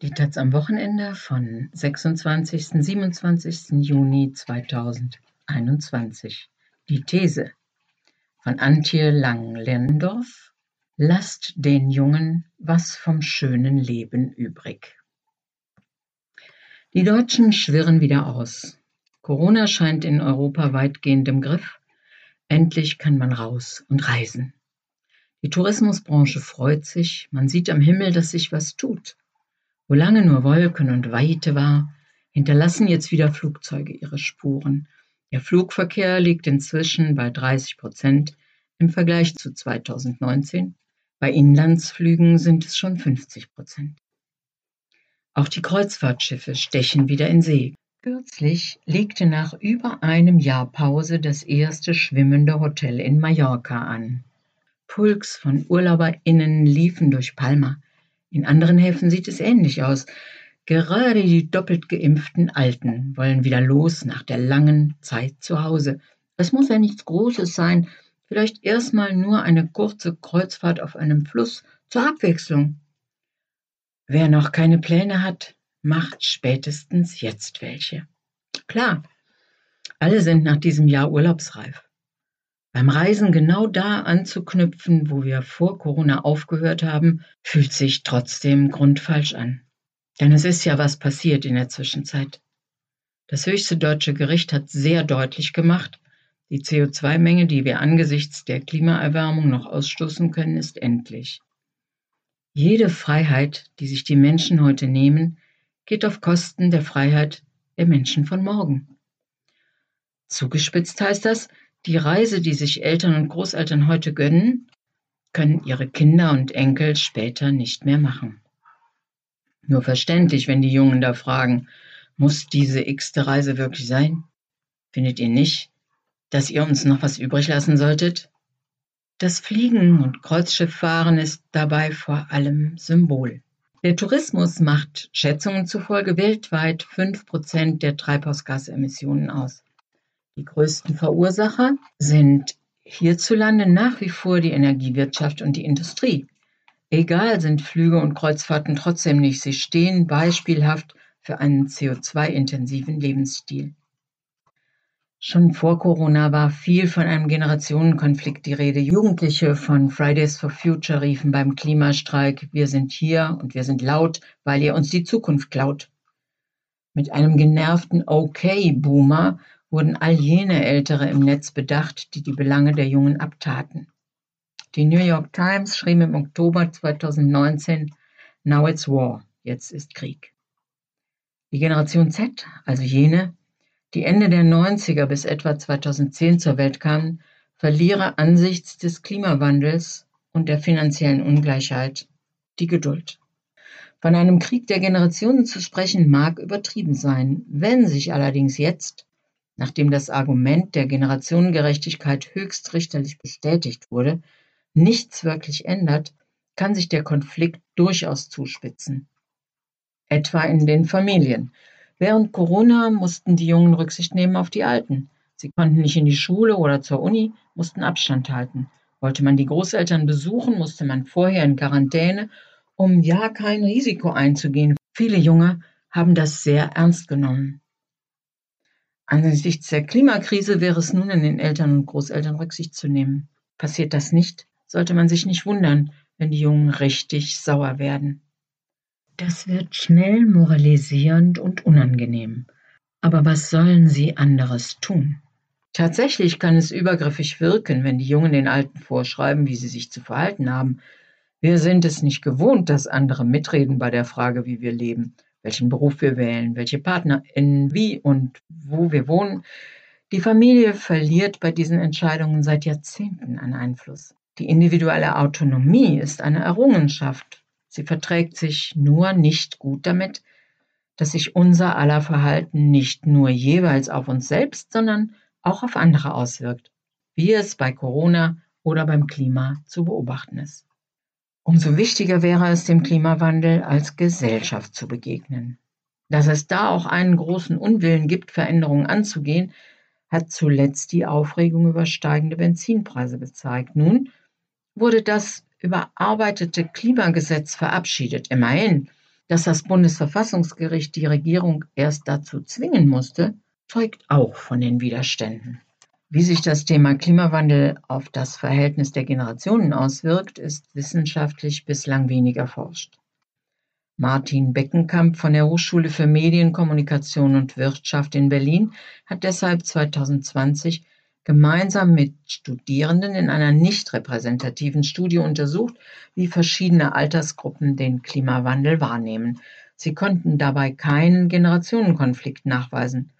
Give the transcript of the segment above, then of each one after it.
Die Taz am Wochenende von 26. 27. Juni 2021. Die These von Antje Lang-Lendorf. Lasst den Jungen was vom schönen Leben übrig. Die Deutschen schwirren wieder aus. Corona scheint in Europa weitgehend im Griff. Endlich kann man raus und reisen. Die Tourismusbranche freut sich. Man sieht am Himmel, dass sich was tut. Wo lange nur Wolken und Weite war, hinterlassen jetzt wieder Flugzeuge ihre Spuren. Der Flugverkehr liegt inzwischen bei 30 Prozent im Vergleich zu 2019. Bei Inlandsflügen sind es schon 50 Prozent. Auch die Kreuzfahrtschiffe stechen wieder in See. Kürzlich legte nach über einem Jahr Pause das erste schwimmende Hotel in Mallorca an. Pulks von UrlauberInnen liefen durch Palma. In anderen Häfen sieht es ähnlich aus. Gerade die doppelt geimpften Alten wollen wieder los nach der langen Zeit zu Hause. Es muss ja nichts Großes sein, vielleicht erstmal nur eine kurze Kreuzfahrt auf einem Fluss zur Abwechslung. Wer noch keine Pläne hat, macht spätestens jetzt welche. Klar, alle sind nach diesem Jahr urlaubsreif. Beim Reisen genau da anzuknüpfen, wo wir vor Corona aufgehört haben, fühlt sich trotzdem grundfalsch an. Denn es ist ja was passiert in der Zwischenzeit. Das höchste deutsche Gericht hat sehr deutlich gemacht, die CO2-Menge, die wir angesichts der Klimaerwärmung noch ausstoßen können, ist endlich. Jede Freiheit, die sich die Menschen heute nehmen, geht auf Kosten der Freiheit der Menschen von morgen. Zugespitzt heißt das, die Reise, die sich Eltern und Großeltern heute gönnen, können ihre Kinder und Enkel später nicht mehr machen. Nur verständlich, wenn die Jungen da fragen, muss diese x-te Reise wirklich sein? Findet ihr nicht, dass ihr uns noch was übrig lassen solltet? Das Fliegen und Kreuzschifffahren ist dabei vor allem Symbol. Der Tourismus macht Schätzungen zufolge weltweit fünf Prozent der Treibhausgasemissionen aus. Die größten Verursacher sind hierzulande nach wie vor die Energiewirtschaft und die Industrie. Egal sind Flüge und Kreuzfahrten trotzdem nicht. Sie stehen beispielhaft für einen CO2-intensiven Lebensstil. Schon vor Corona war viel von einem Generationenkonflikt die Rede. Jugendliche von Fridays for Future riefen beim Klimastreik, wir sind hier und wir sind laut, weil ihr uns die Zukunft klaut. Mit einem genervten Okay-Boomer wurden all jene Ältere im Netz bedacht, die die Belange der Jungen abtaten. Die New York Times schrieb im Oktober 2019, Now it's war, jetzt ist Krieg. Die Generation Z, also jene, die Ende der 90er bis etwa 2010 zur Welt kamen, verliere angesichts des Klimawandels und der finanziellen Ungleichheit die Geduld. Von einem Krieg der Generationen zu sprechen mag übertrieben sein. Wenn sich allerdings jetzt nachdem das Argument der Generationengerechtigkeit höchstrichterlich bestätigt wurde, nichts wirklich ändert, kann sich der Konflikt durchaus zuspitzen. Etwa in den Familien. Während Corona mussten die Jungen Rücksicht nehmen auf die Alten. Sie konnten nicht in die Schule oder zur Uni, mussten Abstand halten. Wollte man die Großeltern besuchen, musste man vorher in Quarantäne, um ja kein Risiko einzugehen. Viele Junge haben das sehr ernst genommen. Angesichts der Klimakrise wäre es nun an den Eltern und Großeltern Rücksicht zu nehmen. Passiert das nicht, sollte man sich nicht wundern, wenn die Jungen richtig sauer werden. Das wird schnell moralisierend und unangenehm. Aber was sollen sie anderes tun? Tatsächlich kann es übergriffig wirken, wenn die Jungen den Alten vorschreiben, wie sie sich zu verhalten haben. Wir sind es nicht gewohnt, dass andere mitreden bei der Frage, wie wir leben welchen Beruf wir wählen, welche PartnerInnen, wie und wo wir wohnen. Die Familie verliert bei diesen Entscheidungen seit Jahrzehnten an Einfluss. Die individuelle Autonomie ist eine Errungenschaft. Sie verträgt sich nur nicht gut damit, dass sich unser aller Verhalten nicht nur jeweils auf uns selbst, sondern auch auf andere auswirkt, wie es bei Corona oder beim Klima zu beobachten ist. Umso wichtiger wäre es, dem Klimawandel als Gesellschaft zu begegnen. Dass es da auch einen großen Unwillen gibt, Veränderungen anzugehen, hat zuletzt die Aufregung über steigende Benzinpreise gezeigt. Nun wurde das überarbeitete Klimagesetz verabschiedet. Immerhin. Dass das Bundesverfassungsgericht die Regierung erst dazu zwingen musste, zeugt auch von den Widerständen. Wie sich das Thema Klimawandel auf das Verhältnis der Generationen auswirkt, ist wissenschaftlich bislang wenig erforscht. Martin Beckenkamp von der Hochschule für Medien, Kommunikation und Wirtschaft in Berlin hat deshalb 2020 gemeinsam mit Studierenden in einer nicht repräsentativen Studie untersucht, wie verschiedene Altersgruppen den Klimawandel wahrnehmen. Sie konnten dabei keinen Generationenkonflikt nachweisen.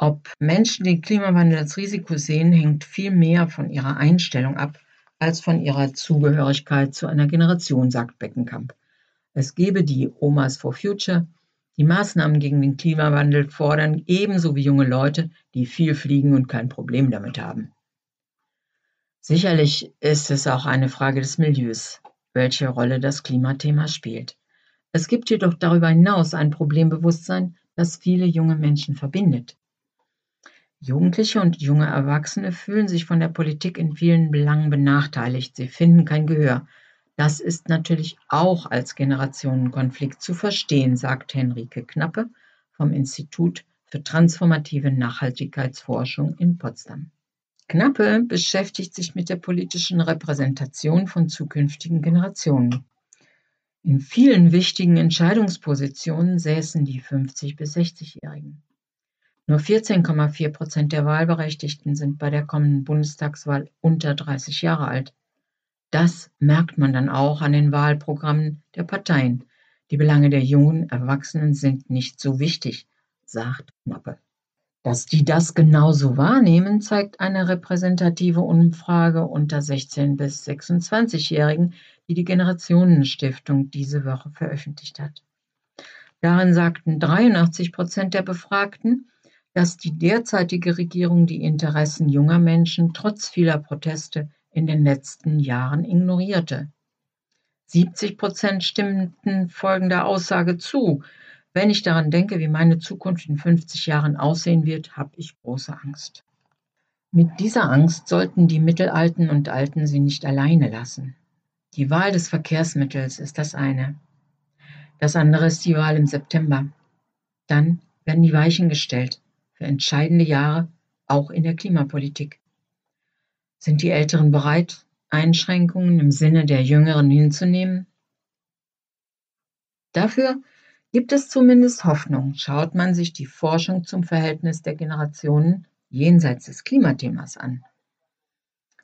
Ob Menschen den Klimawandel als Risiko sehen, hängt viel mehr von ihrer Einstellung ab als von ihrer Zugehörigkeit zu einer Generation, sagt Beckenkamp. Es gebe die Omas for Future, die Maßnahmen gegen den Klimawandel fordern, ebenso wie junge Leute, die viel fliegen und kein Problem damit haben. Sicherlich ist es auch eine Frage des Milieus, welche Rolle das Klimathema spielt. Es gibt jedoch darüber hinaus ein Problembewusstsein, das viele junge Menschen verbindet. Jugendliche und junge Erwachsene fühlen sich von der Politik in vielen Belangen benachteiligt. Sie finden kein Gehör. Das ist natürlich auch als Generationenkonflikt zu verstehen, sagt Henrike Knappe vom Institut für transformative Nachhaltigkeitsforschung in Potsdam. Knappe beschäftigt sich mit der politischen Repräsentation von zukünftigen Generationen. In vielen wichtigen Entscheidungspositionen säßen die 50 bis 60-Jährigen. Nur 14,4 Prozent der Wahlberechtigten sind bei der kommenden Bundestagswahl unter 30 Jahre alt. Das merkt man dann auch an den Wahlprogrammen der Parteien. Die Belange der jungen Erwachsenen sind nicht so wichtig, sagt Knappe. Dass die das genauso wahrnehmen, zeigt eine repräsentative Umfrage unter 16 bis 26-Jährigen, die die Generationenstiftung diese Woche veröffentlicht hat. Darin sagten 83 Prozent der Befragten, dass die derzeitige Regierung die Interessen junger Menschen trotz vieler Proteste in den letzten Jahren ignorierte. 70 Prozent stimmten folgender Aussage zu. Wenn ich daran denke, wie meine Zukunft in 50 Jahren aussehen wird, habe ich große Angst. Mit dieser Angst sollten die Mittelalten und Alten sie nicht alleine lassen. Die Wahl des Verkehrsmittels ist das eine. Das andere ist die Wahl im September. Dann werden die Weichen gestellt für entscheidende Jahre, auch in der Klimapolitik. Sind die Älteren bereit, Einschränkungen im Sinne der Jüngeren hinzunehmen? Dafür gibt es zumindest Hoffnung, schaut man sich die Forschung zum Verhältnis der Generationen jenseits des Klimathemas an.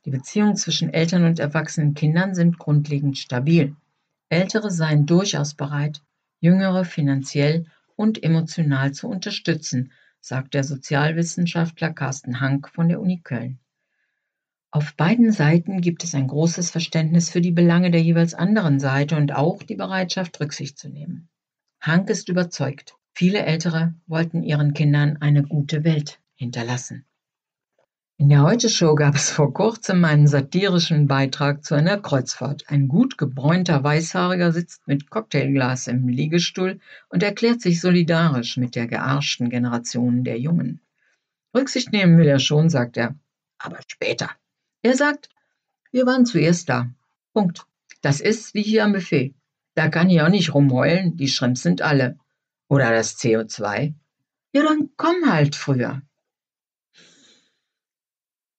Die Beziehungen zwischen Eltern und erwachsenen Kindern sind grundlegend stabil. Ältere seien durchaus bereit, Jüngere finanziell und emotional zu unterstützen, sagt der Sozialwissenschaftler Carsten Hank von der Uni Köln. Auf beiden Seiten gibt es ein großes Verständnis für die Belange der jeweils anderen Seite und auch die Bereitschaft, Rücksicht zu nehmen. Hank ist überzeugt, viele Ältere wollten ihren Kindern eine gute Welt hinterlassen. In der Heute-Show gab es vor kurzem einen satirischen Beitrag zu einer Kreuzfahrt. Ein gut gebräunter Weißhaariger sitzt mit Cocktailglas im Liegestuhl und erklärt sich solidarisch mit der gearschten Generation der Jungen. Rücksicht nehmen will er schon, sagt er, aber später. Er sagt, wir waren zuerst da. Punkt. Das ist wie hier am Buffet. Da kann ich auch nicht rumheulen, die Shrimps sind alle. Oder das CO2. Ja, dann komm halt früher.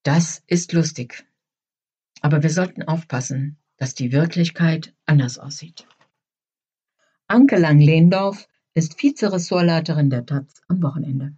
Das ist lustig. Aber wir sollten aufpassen, dass die Wirklichkeit anders aussieht. Anke Lang-Lehndorf ist Vizeressortleiterin der Taz am Wochenende.